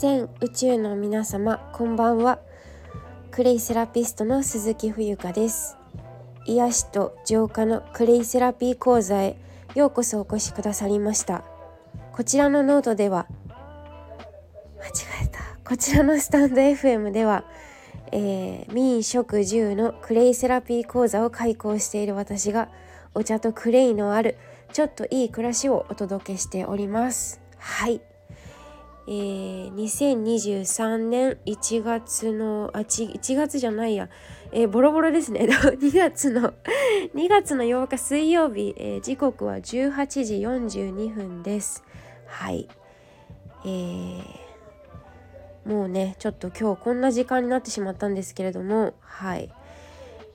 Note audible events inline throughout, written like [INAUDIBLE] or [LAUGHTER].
全宇宙の皆様こんばんは。クレイセラピストの鈴木冬香です。癒しと浄化のクレイセラピー講座へようこそお越しくださりました。こちらのノートでは間違えた。こちらのスタンド FM では、えー、民食住のクレイセラピー講座を開講している私がお茶とクレイのあるちょっといい暮らしをお届けしております。はい。えー、2023年1月のあち1月じゃないや、えー、ボロボロですね。[LAUGHS] 2月の2月の8日水曜日、えー、時刻は18時42分です。はい。えー、もうねちょっと今日こんな時間になってしまったんですけれども。はい。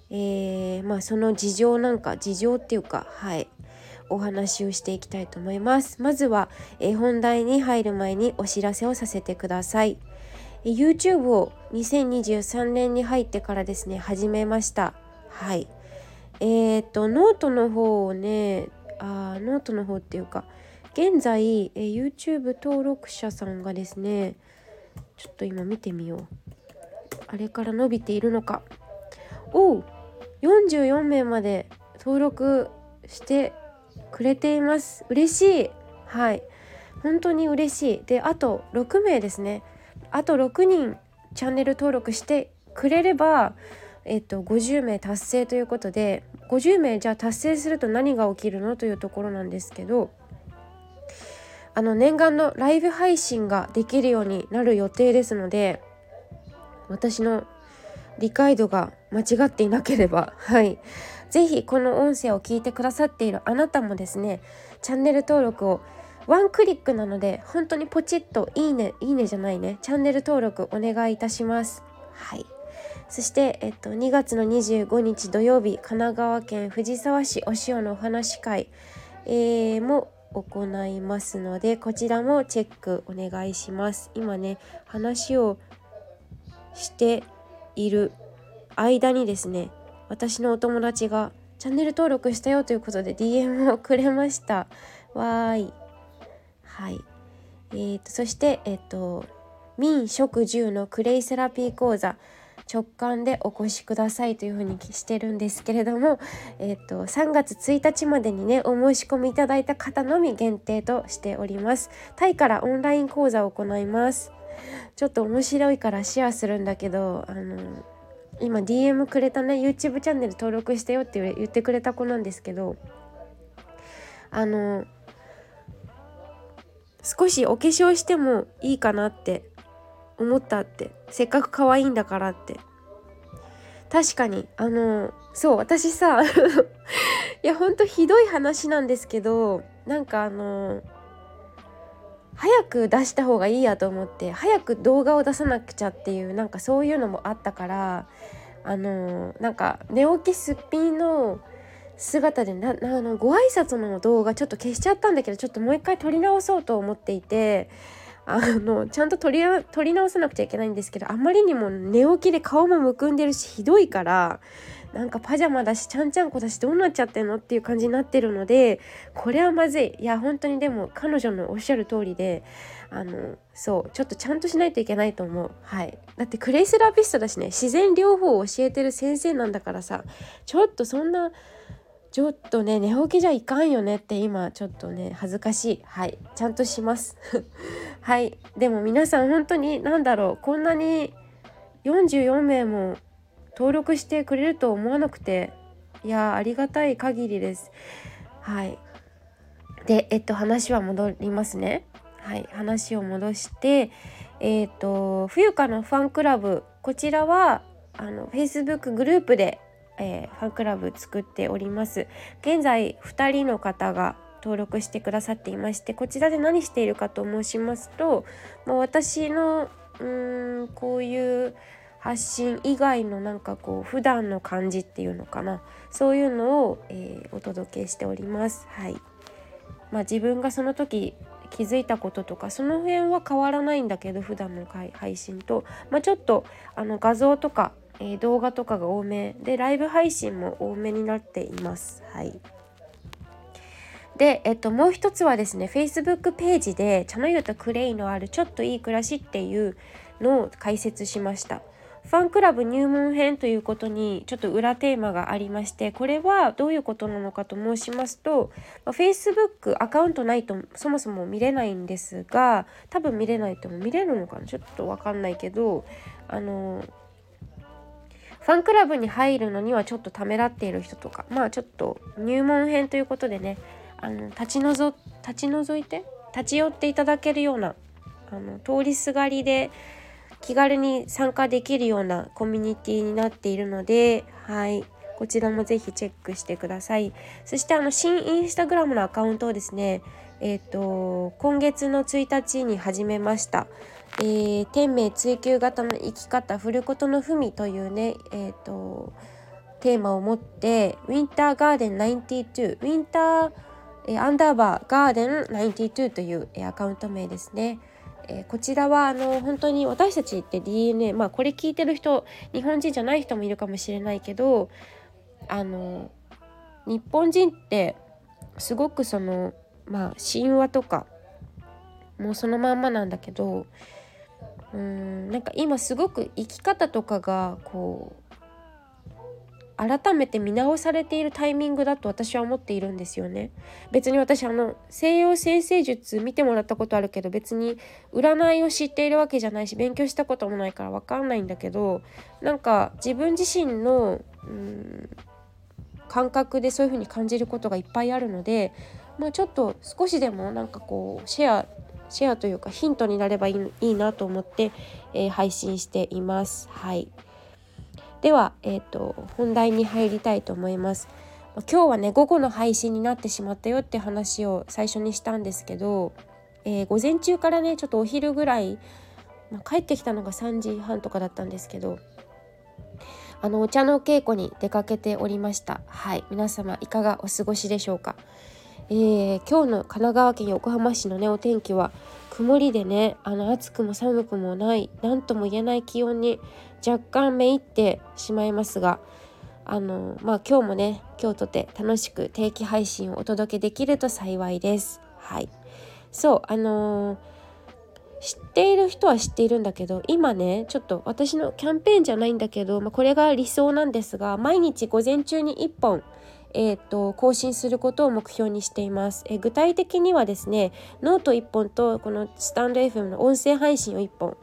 えー、まあその事情なんか事情っていうかはい。お話をしていきたいと思います。まずは、え本題に入る前にお知らせをさせてください。YouTube を2023年に入ってからですね始めました。はい。えーとノートの方をねあノートの方っていうか現在、え YouTube 登録者さんがですねちょっと今見てみよう。あれから伸びているのか。おう44名まで登録してくれています。嬉しい。はい。本当に嬉しい。であと6名ですね。あと6人チャンネル登録してくれればえっと50名達成ということで50名じゃあ達成すると何が起きるのというところなんですけどあの念願のライブ配信ができるようになる予定ですので私の理解度が間違っていなければはい。是非この音声を聞いてくださっているあなたもですねチャンネル登録をワンクリックなので本当にポチッといいねいいねじゃないねチャンネル登録お願いいたします。はい。そして、えっと、2月の25日土曜日神奈川県藤沢市お塩のお話会、えー、も行いますのでこちらもチェックお願いします。今ね話をしている間にですね私のお友達がチャンネル登録したよということで DM をくれました。わーい。はい。えーと、そしてえっ、ー、と民食住のクレイセラピー講座直感でお越しくださいというふうにしてるんですけれども、えーと、と3月1日までにねお申し込みいただいた方のみ限定としております。タイからオンライン講座を行います。ちょっと面白いからシェアするんだけどあの今 DM くれたね YouTube チャンネル登録してよって言ってくれた子なんですけどあの少しお化粧してもいいかなって思ったってせっかく可愛いんだからって。確かにあのそう私さ [LAUGHS] いやほんとひどい話なんですけどなんかあの早く出した方がいいやと思って早く動画を出さなくちゃっていうなんかそういうのもあったからあのなんか寝起きすっぴんの姿でなあのご挨拶の動画ちょっと消しちゃったんだけどちょっともう一回撮り直そうと思っていてあのちゃんと撮り撮り直さなくちゃいけないんですけどあまりにも寝起きで顔もむくんでるしひどいからなんかパジャマだしちゃんちゃんこだしどうなっちゃってんのっていう感じになってるのでこれはまずい。いや本当にでも彼女のおっしゃる通りであのそうちょっとちゃんとしないといけないと思う。はい。だってクレイセラピストだしね自然療法を教えてる先生なんだからさちょっとそんなちょっとね寝起きじゃいかんよねって今ちょっとね恥ずかしい。はい。ちゃんとします。[LAUGHS] はい。でも皆さん本当に何だろう。こんなに44名も登録してくれると思わなくていやありがたい限りです。はい。でえっと話は戻りますね。はい。話を戻してえっ、と冬香のファンクラブ。こちらはあの Facebook グループで、えー、ファンクラブ作っております。現在2人の方が登録してくださっていましてこちらで何しているかと申しますと、まあ、私のうーんこういう発信以外のなんかこう普段の感じっていうのかな。そういうのを、えー、お届けしております。はい。まあ、自分がその時気づいたこととかその辺は変わらないんだけど普段の配信と、まあ、ちょっとあの画像とか、えー、動画とかが多めでライブ配信も多めになっています。はいで、えっと、もう一つはですね Facebook ページで茶の湯とクレイのあるちょっといい暮らしっていうのを解説しました。ファンクラブ入門編ということにちょっと裏テーマがありましてこれはどういうことなのかと申しますと、まあ、Facebook アカウントないとそもそも見れないんですが多分見れないとも見れるのかな？ちょっと分かんないけどあのファンクラブに入るのにはちょっとためらっている人とかまあちょっと入門編ということでねあの立ちのぞ立ち覗いて立ち寄っていただけるようなあの通りすがりで気軽に参加できるようなコミュニティになっているので、はい、こちらもぜひチェックしてください。そしてあの新インスタグラムのアカウントをですね、えっ、ー、と今月の1日に始めました。えー、天命追求型の生き方振ることの文というね、え、ー、とテーマを持ってウィンターガーデン92ウィンター、えアンダーバーガーデン92という、えアカウント名ですね。えー、こちらはあの本当に私たちって DNA まあこれ聞いてる人日本人じゃない人もいるかもしれないけどあの日本人ってすごくそのまあ神話とかもうそのまんまなんだけどうんなんか今すごく生き方とかがこう改めて見直されているタイミングだと私は思っているんですよね。別に私あの西洋先生術見てもらったことあるけど別に占いを知っているわけじゃないし勉強したこともないから分かんないんだけどなんか自分自身のうん感覚でそういう風に感じることがいっぱいあるので、まあ、ちょっと少しでもなんかこうシェアシェアというかヒントになればいいいいなと思って、えー、配信しています。はいでは、えーと、本題に入りたいと思います。今日はね午後の配信になってしまったよって話を最初にしたんですけど、えー、午前中からねちょっとお昼ぐらい、まあ、帰ってきたのが3時半とかだったんですけどあのお茶の稽古に出かけておりましたはい皆様いかがお過ごしでしょうか、えー、今日の神奈川県横浜市のねお天気は曇りでねあの暑くも寒くもない何とも言えない気温に若干めいってしまいますがあのまあ今日もね今日とて楽しく定期配信をお届けできると幸いです。はいそうあのー、知っている人は知っているんだけど今ねちょっと私のキャンペーンじゃないんだけど、まあ、これが理想なんですが毎日午前中に1本えーと、更新することを目標にしています、えー、具体的にはですねノート1本とこのスタンド FM の音声配信を1本。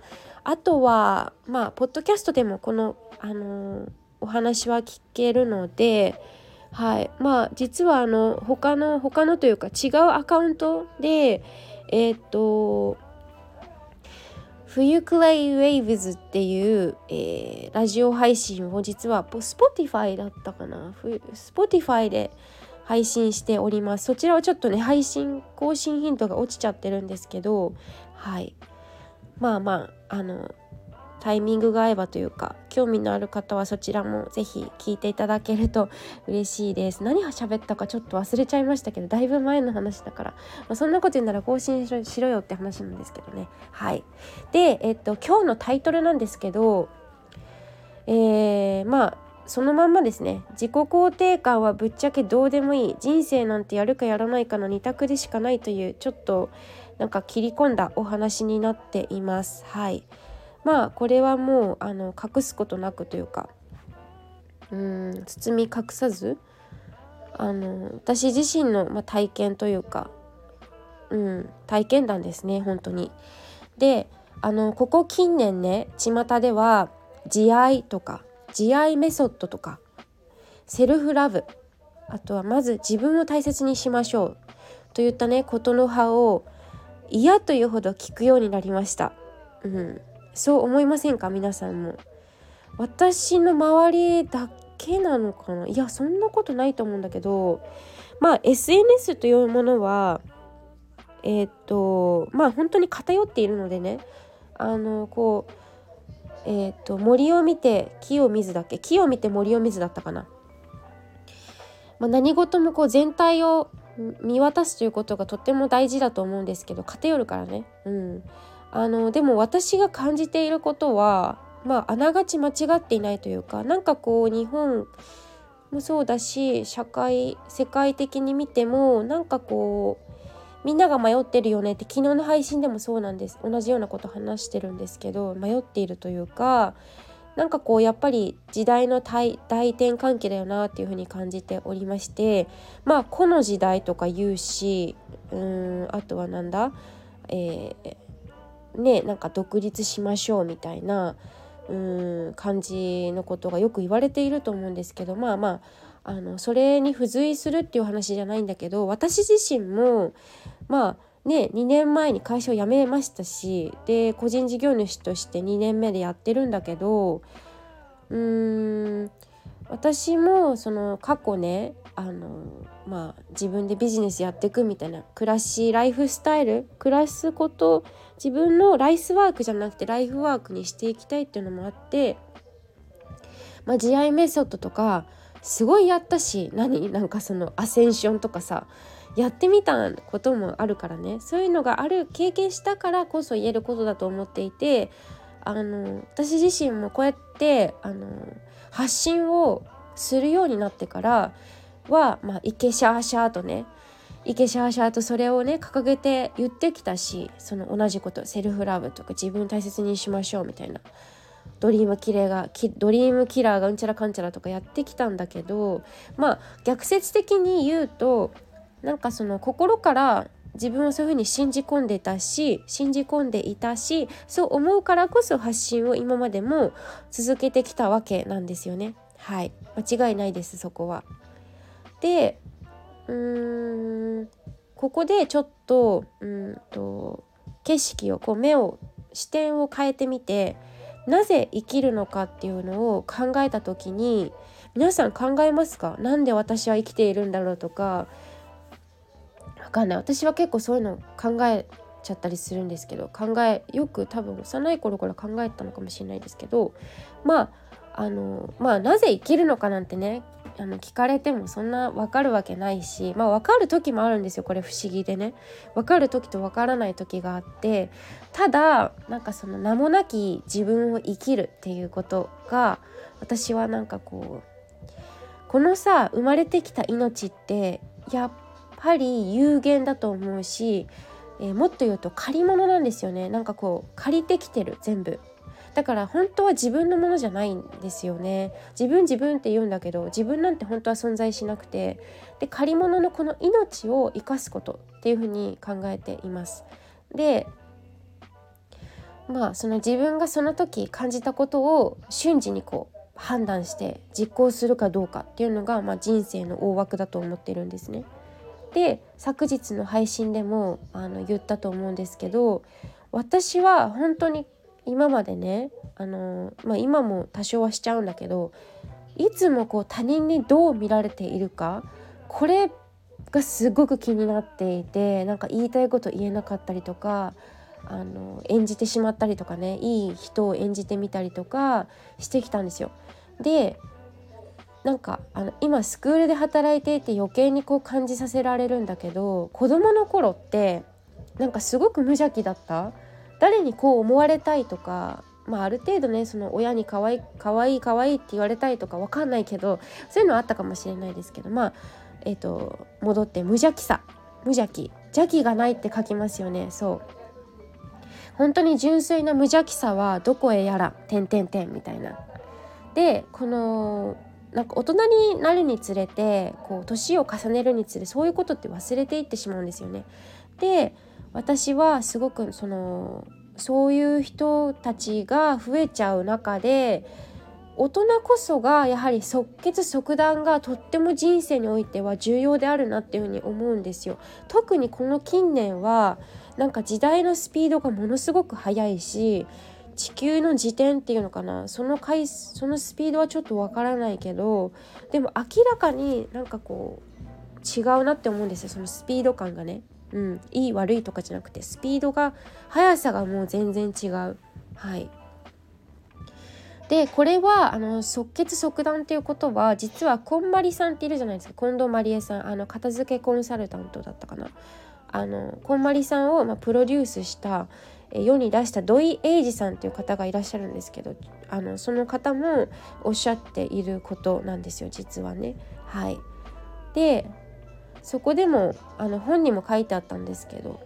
あとはまあポッドキャストでもこの、あのー、お話は聞けるのではい。まあ実はあの他の他のというか違うアカウントでえっ、ー、と冬クレイウェイブズっていう、えー、ラジオ配信を実は Spotify だったかな。Spotify で配信しております。そちらはちょっとね配信更新ヒントが落ちちゃってるんですけどはい。まあまああのタイミングが合えばというか興味のある方はそちらも是非聞いていただけると嬉しいです。何が喋ったかちょっと忘れちゃいましたけどだいぶ前の話だから、まあ、そんなこと言うなら更新しろよって話なんですけどね。はい。でえっと今日のタイトルなんですけどえー、まあそのまんまですね。自己肯定感はぶっちゃけどうでもいい。人生なんてやるかやらないかの2択でしかないというちょっとなんか切り込んだお話になっています。はい。まあこれはもうあの隠すことなくというかうん包み隠さずあの私自身の、まあ、体験というか、うん、体験談ですね本当に。であのここ近年ね巷では慈愛とか慈愛メソッドとかセルフラブあとはまず自分を大切にしましょうといったねことの葉を嫌というほど聞くようになりました。うん、そう思いませんか？皆さんも。私の周りだけなのかな？いやそんなことないと思うんだけど。まあ SNS というものはえっ、とまあ本当に偏っているのでね。あのこうえっ、と森を見て木を見ずだっけ？木を見て森を見ずだったかな、まあ、何事もこう全体を見渡すということがとっても大事だと思うんですけど偏るからね。うん。あのでも私が感じていることはまああながち間違っていないというかなんかこう日本もそうだし社会世界的に見てもなんかこうみんなが迷ってるよねって昨日の配信でもそうなんです同じようなこと話してるんですけど迷っているというかなんかこうやっぱり時代の大転換期だよなっていうふうに感じておりましてまあこの時代とか言うしうんあとはなんだえー、ねなんか独立しましょうみたいなうん感じのことがよく言われていると思うんですけどまあまああのそれに付随するっていう話じゃないんだけど私自身もまあね2年前に会社を辞めましたしで個人事業主として2年目でやってるんだけどうーん私もその過去ねあのまあ自分でビジネスやっていくみたいな暮らしライフスタイル暮らすこと自分のライスワークじゃなくてライフワークにしていきたいっていうのもあってまあ慈愛メソッドとかすごいやったし何？なんかそのアセンションとかさやってみたこともあるからね。そういうのがある経験したからこそ言えることだと思っていてあの私自身もこうやってあの発信をするようになってからは、まあ、イケシャーシャーとねイケシャーシャーとそれをね掲げて言ってきたしその同じことセルフラブとか自分大切にしましょうみたいなドリームキレがドリームキラーがうんちゃらかんちゃらとかやってきたんだけどまあ逆説的に言うとなんかその心から自分をそういうふうに信じ込んでたし信じ込んでいたしそう思うからこそ発信を今までも続けてきたわけなんですよねはい間違いないですそこは。でうーん。ここでちょっとうんと景色をこう目を視点を変えてみてなぜ生きるのかっていうのを考えた時に皆さん考えますか？何で私は生きているんだろうとか。わかんない。私は結構そういうの考えちゃったりするんですけど考えよく多分幼い頃から考えたのかもしれないですけどまああのまあなぜ生きるのかなんてねあの聞かれてもそんな分かるわけないしまあ分かる時もあるんですよこれ不思議でね。分かる時と分からない時があってただなんかその名もなき自分を生きるっていうことが私はなんかこうこのさ生まれてきた命ってやっぱり有限だと思うし、えー、もっと言うと借り物なんですよね。なんかこう借りてきてる全部。だから本当は自分のものじゃないんですよね。自分自分って言うんだけど自分なんて本当は存在しなくて。で借り物のこの命を生かすことっていうふうに考えています。でまあその自分がその時感じたことを瞬時にこう判断して実行するかどうかっていうのが、まあ、人生の大枠だと思ってるんですね。で昨日の配信でもあの言ったと思うんですけど私は本当に今までねあの、まあ、今も多少はしちゃうんだけどいつもこう他人にどう見られているかこれがすごく気になっていてなんか言いたいこと言えなかったりとかあの演じてしまったりとかねいい人を演じてみたりとかしてきたんですよ。でなんかあの今スクールで働いていて余計にこう感じさせられるんだけど子どもの頃ってなんかすごく無邪気だった誰にこう思われたいとか、まあ、ある程度ねその親に可愛い可愛い可愛いって言われたいとか分かんないけどそういうのあったかもしれないですけどまあえっ、ー、と戻って無邪気さ。無邪気。邪気がないって書きますよね。そう。本当に純粋な無邪気さはどこへやら点点点みたいな。でこのなんか大人になるにつれてこう年を重ねるにつれそういうことって忘れていってしまうんですよね。で私はすごくそのそういう人たちが増えちゃう中で大人こそがやはり即決即断がとっても人生においては重要であるなっていうふうに思うんですよ。特にこの近年はなんか時代のスピードがものすごく速いし地球の自転っていうのかな？その回そのスピードはちょっとわからないけどでも明らかになんかこう違うなって思うんですよそのスピード感がね。うん、いい悪いとかじゃなくてスピードが速さがもう全然違う。はいでこれはあの即決即断っていうことは実はこんまりさんっているじゃないですか近藤まりえさんあの片付けコンサルタントだったかなあのこんまりさんを、まあ、プロデュースした世に出した土井英二さんという方がいらっしゃるんですけどあのその方もおっしゃっていることなんですよ実はね。はい、でそこでもあの本にも書いてあったんですけど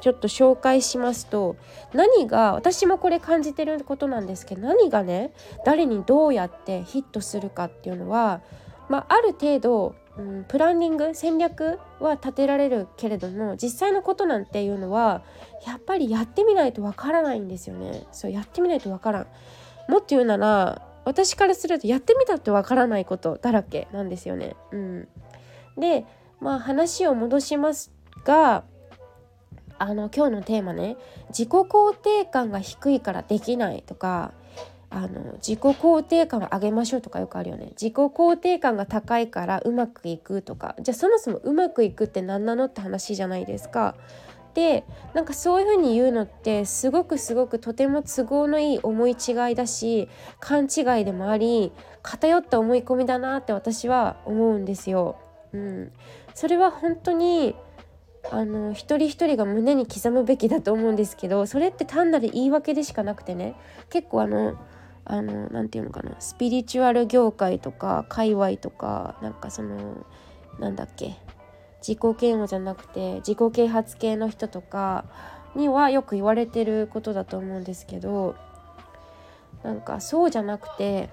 ちょっと紹介しますと何が私もこれ感じてることなんですけど何がね誰にどうやってヒットするかっていうのは、まあ、ある程度、うん、プランニング戦略は立てられるけれども実際のことなんていうのはやっぱりやってみないとわからないんですよね。そうやってみないとわからんもっと言うなら私からするとやってみたってわからないことだらけなんですよね。うん、でまあ話を戻しますがあの今日のテーマね自己肯定感が低いからできないとかあの自己肯定感を上げましょうとかよくあるよね自己肯定感が高いからうまくいくとかじゃあそもそもうまくいくって何なのって話じゃないですか。でなんかそういうふうに言うのってすごくすごくとても都合のいい思い違いだし勘違いでもあり偏った思い込みだなって私は思うんですよ。うん、それは本当にあの一人一人が胸に刻むべきだと思うんですけどそれって単なる言い訳でしかなくてね。結構あのあの何て言うのかな。スピリチュアル業界とか界隈とかなんかそのなんだっけ。自己嫌悪じゃなくて自己啓発系の人とかにはよく言われてることだと思うんですけどなんかそうじゃなくて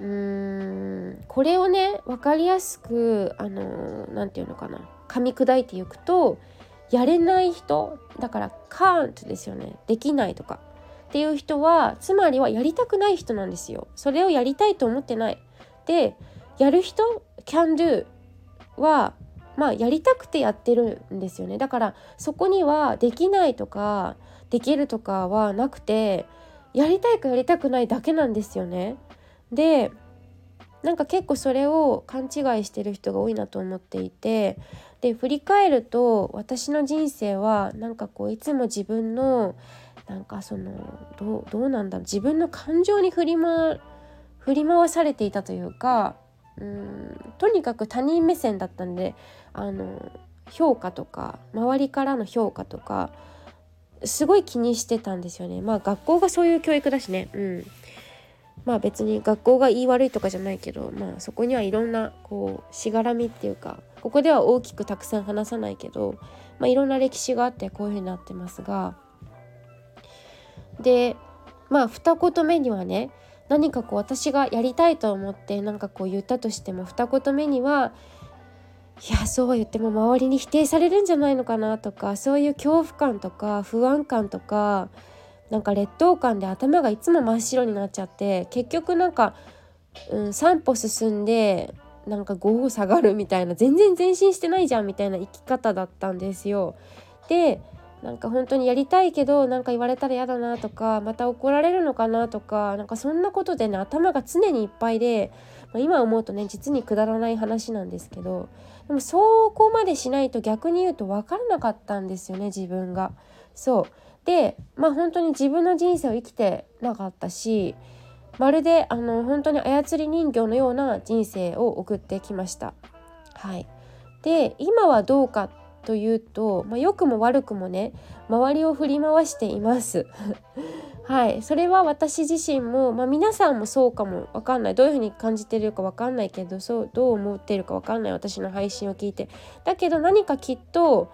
うーん。これをね分かりやすくあの何て言うのかな。噛み砕いていくとやれない人。だからカーントですよね。できないとか。っていう人はつまりはやりたくない人なんですよ。それをやりたいと思ってない。でやる人 can do はまあやりたくてやってるんですよね。だからそこにはできないとかできるとかはなくてやりたいかやりたくないだけなんですよね。でなんか結構それを勘違いしてる人が多いなと思っていてで振り返ると私の人生はなんかこういつも自分のなんかそのどうどうなんだろう自分の感情に振り,、ま、振り回されていたというかうんとにかく他人目線だったんであの評価とか周りからの評価とかすごい気にしてたんですよね。まあ学校がそういう教育だしね。うん。まあ別に学校が言い悪いとかじゃないけどまあそこにはいろんなこうしがらみっていうかここでは大きくたくさん話さないけど、まあ、いろんな歴史があってこういうふうになってますがでまあ二言目にはね何かこう私がやりたいと思って何かこう言ったとしても二言目にはいやそうは言っても周りに否定されるんじゃないのかなとかそういう恐怖感とか不安感とかなんか劣等感で頭がいつも真っ白になっちゃって結局なんか、うん、3歩進んでなんか5歩下がるみたいな全然前進してないじゃんみたいな生き方だったんですよ。でなんか本当にやりたいけどなんか言われたら嫌だなとかまた怒られるのかなとかなんかそんなことでね頭が常にいっぱいで、まあ、今思うとね実にくだらない話なんですけどでもそこまでしないと逆に言うと分からなかったんですよね自分が。そうでまあ本当に自分の人生を生きてなかったしまるであの本当に操り人形のような人生を送ってきました。はい、で今はどうかというと、まあ、良くも悪くもね周りを振り回しています。[LAUGHS] はい。それは私自身も、まあ、皆さんもそうかも分かんない。どういうふうに感じてるか分かんないけどそうどう思ってるか分かんない。私の配信を聞いて。だけど何かきっと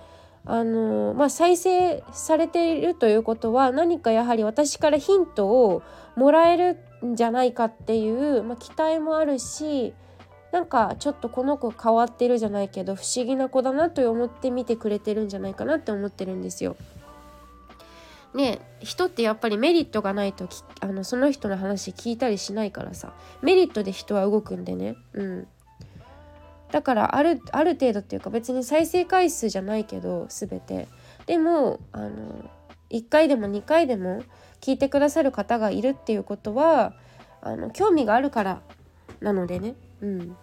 あのまあ、再生されているということは何かやはり私からヒントをもらえるんじゃないかっていう、まあ、期待もあるしなんかちょっとこの子変わってるじゃないけど不思議な子だなと思って見てくれてるんじゃないかなって思ってるんですよ。ね人ってやっぱりメリットがないとあのその人の話聞いたりしないからさ。メリットで人は動くんでね。うん。だからあるある程度っていうか別に再生回数じゃないけど全て。でもあの1回でも2回でも聞いてくださる方がいるっていうことはあの興味があるからなのでね。うん。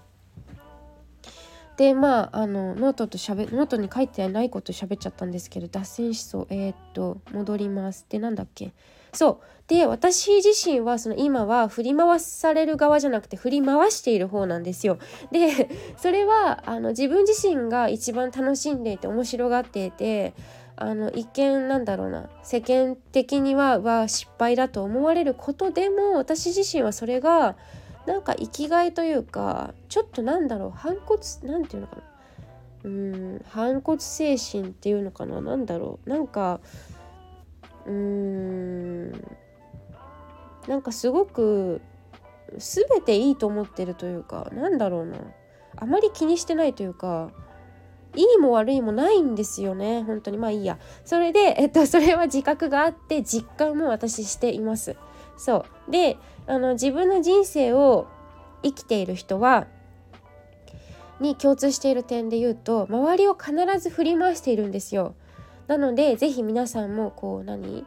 でまああのノートとしゃべノートに書いてないこと喋っちゃったんですけど脱線しそう。えー、っと戻ります。でなんだっけ。そう。で私自身はその今は振り回される側じゃなくて振り回している方なんですよ。で [LAUGHS] それはあの自分自身が一番楽しんでいて面白がっていてあの一見なんだろうな世間的にはは失敗だと思われることでも私自身はそれがなんか生きがいというかちょっとなんだろう反骨なんていうのかな。うん反骨精神っていうのかな。何だろう。なんかうーん。なんかすごく全ていいと思ってるというかなんだろうな。あまり気にしてないというかいいも悪いもないんですよね。本当に。まあいいや。それで、えっと、それは自覚があって実感も私しています。そう。であの自分の人生を生きている人はに共通している点で言うと周りを必ず振り回しているんですよ。なので是非皆さんもこう何？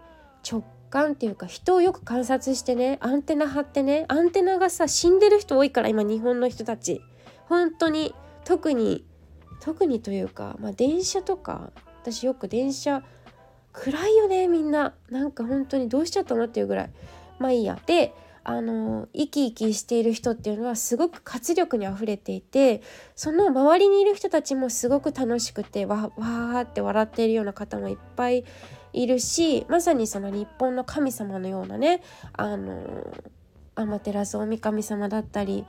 直感っていうか人をよく観察してねアンテナ張ってねアンテナがさ死んでる人多いから今日本の人たち。本当に特に特にというか、まあ、電車とか私よく電車暗いよねみんな。なんか本当にどうしちゃったのっていうぐらい。まあいいや。であの生き生きしている人っていうのはすごく活力にあふれていてその周りにいる人たちもすごく楽しくてわわーって笑っているような方もいっぱいいるしまさにその日本の神様のようなねあの天照大神様だったり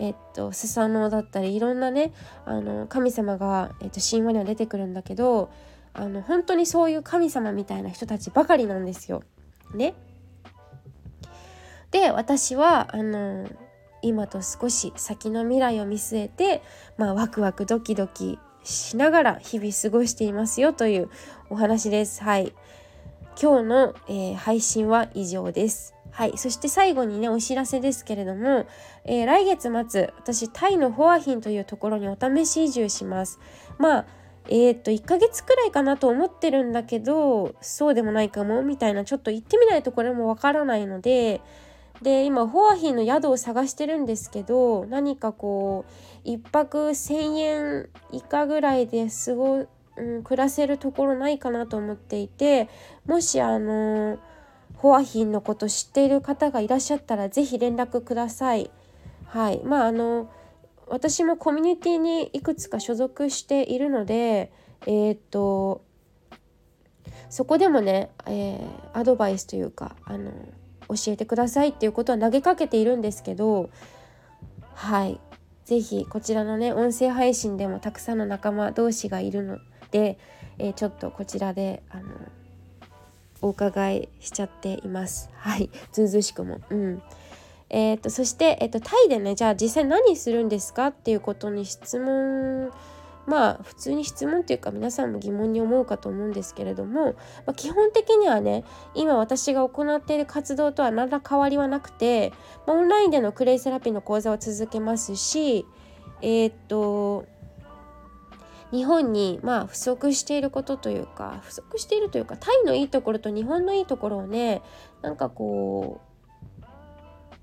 えっと、スサノオだったりいろんなねあの神様が、えっと、神話には出てくるんだけどあの本当にそういう神様みたいな人たちばかりなんですよ。ね。で私はあの今と少し先の未来を見据えて、まあ、ワクワクドキドキしながら日々過ごしていますよというお話です。はい。今日の、えー、配信は以上です。はい、そして最後にねお知らせですけれども、えー、来月末私タイのホアヒンというところにお試し移住しますまあえー、っと1ヶ月くらいかなと思ってるんだけどそうでもないかもみたいなちょっと行ってみないとこれもわからないのでで今ホアヒンの宿を探してるんですけど何かこう1泊1,000円以下ぐらいで過ご、うん、暮らせるところないかなと思っていてもしあのホアヒンのこと知っている方がいらっしゃったら是非連絡ください。はいまああの私もコミュニティにいくつか所属しているのでえー、っとそこでもね、えー、アドバイスというかあの教えてくださいっていうことは投げかけているんですけどはい是非こちらのね音声配信でもたくさんの仲間同士がいるので、えー、ちょっとこちらであのお伺いしちゃっています。はい、ずうずしくも。うん。えーと、そして、えーと、タイでねじゃあ実際何するんですかっていうことに質問まあ普通に質問っていうか皆さんも疑問に思うかと思うんですけれども、まあ、基本的にはね今私が行っている活動とは何ら変わりはなくて、まあ、オンラインでのクレイセラピーの講座を続けますしえっ、と日本にまあ不足していることというか不足しているというかタイのいいところと日本のいいところをねなんかこう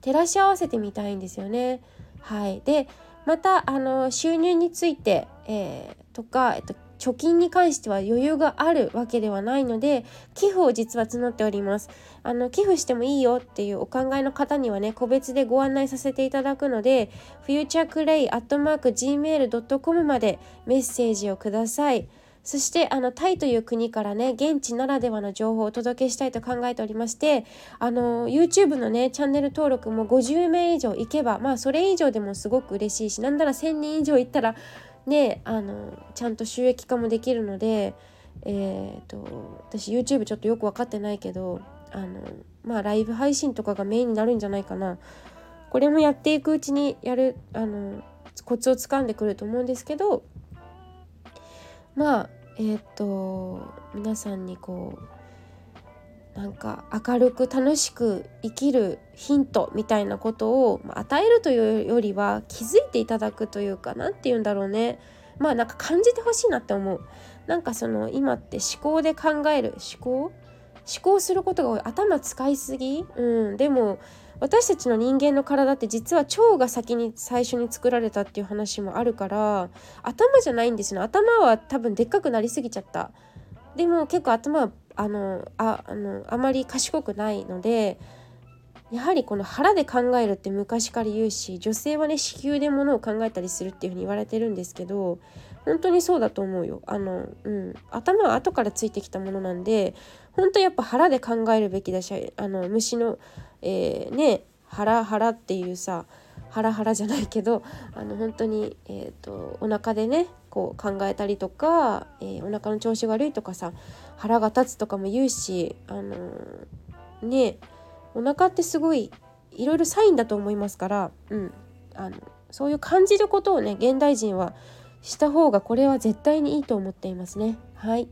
照らし合わせてみたいんですよね。はい、でまたあの収入について、えー、とか、えっと、貯金に関しては余裕があるわけではないので寄付を実は募っております。あの寄付してもいいよっていうお考えの方にはね個別でご案内させていただくので futureclay.gmail.com までメッセージをください。そしてあのタイという国からね現地ならではの情報をお届けしたいと考えておりましてあの YouTube のねチャンネル登録も50名以上いけばまあそれ以上でもすごく嬉しいしなんなら1000人以上いったらねあのちゃんと収益化もできるのでえーと、私 YouTube ちょっとよく分かってないけどあのまあライブ配信とかがメインになるんじゃないかな。これもやっていくうちにやるあのコツをつかんでくると思うんですけどまあえっ、ー、と皆さんにこうなんか明るく楽しく生きるヒントみたいなことを与えるというよりは気づいていただくというか何て言うんだろうね。まあなんか感じてほしいなって思う。なんかその今って思考で考える思考？思考することが多い。頭使いすぎ？うん。でも私たちの人間の体って実は腸が先に最初に作られたっていう話もあるから頭じゃないんですよ頭は多分でっかくなりすぎちゃった。でも結構頭はあのああのあまり賢くないのでやはりこの腹で考えるって昔から言うし女性はね子宮でものを考えたりするっていうふうに言われてるんですけど本当にそうだと思うよ。あの、うん、頭は後からついてきたものなんで本当やっぱ腹で考えるべきだしあの虫の、えー、ね腹腹っていうさハラハラじゃないけどあの本当に、えーと、お腹でねこう考えたりとか、えー、お腹の調子悪いとかさ腹が立つとかも言うしあのー、ねお腹ってすごいいろいろサインだと思いますから、うん、あのそういう感じることをね現代人はした方がこれは絶対にいいと思っていますね。はい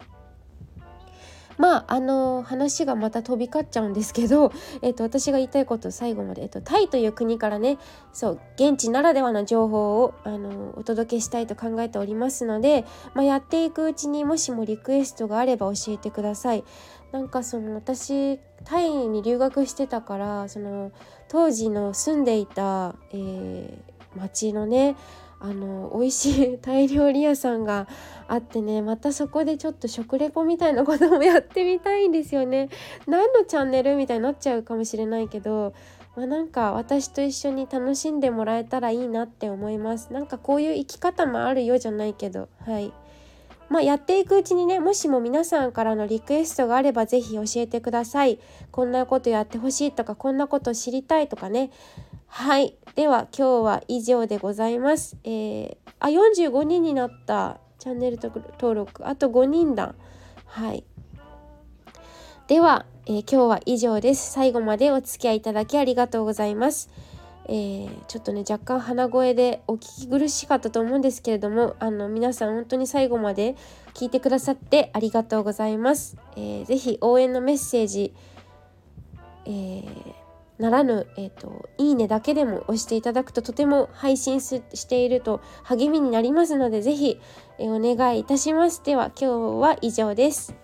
まああの話がまた飛び交っちゃうんですけど、えっと、私が言いたいこと最後まで、えっと、タイという国からねそう現地ならではの情報をあのお届けしたいと考えておりますので、まあ、やっていくうちにもしもリクエストがあれば教えてください。なんかその私タイに留学してたからその当時の住んでいた、えー、町のねあの美味しいタイ料理屋さんがあってねまたそこでちょっと食レポみたいなこともやってみたいんですよね。何のチャンネルみたいになっちゃうかもしれないけど、まあ、なんか私と一緒に楽しんでもらえたらいいなって思います。なんかこういう生き方もあるよじゃないけどはい。まあ、やっていくうちにねもしも皆さんからのリクエストがあれば是非教えてくださいこんなことやってほしいとかこんなこと知りたいとかねはい。では今日は以上でございます。えー、あ45人になったチャンネル登録あと5人だ。はい。では、えー、今日は以上です。最後までお付き合いいただきありがとうございます。えー、ちょっとね若干鼻声でお聞き苦しかったと思うんですけれどもあの皆さん本当に最後まで聞いてくださってありがとうございます。えー、ぜひ応援のメッセージ、えー、ならぬ、えーと、いいねだけでも押していただくととても配信していると励みになりますので是非、えー、お願いいたします。では今日は以上です。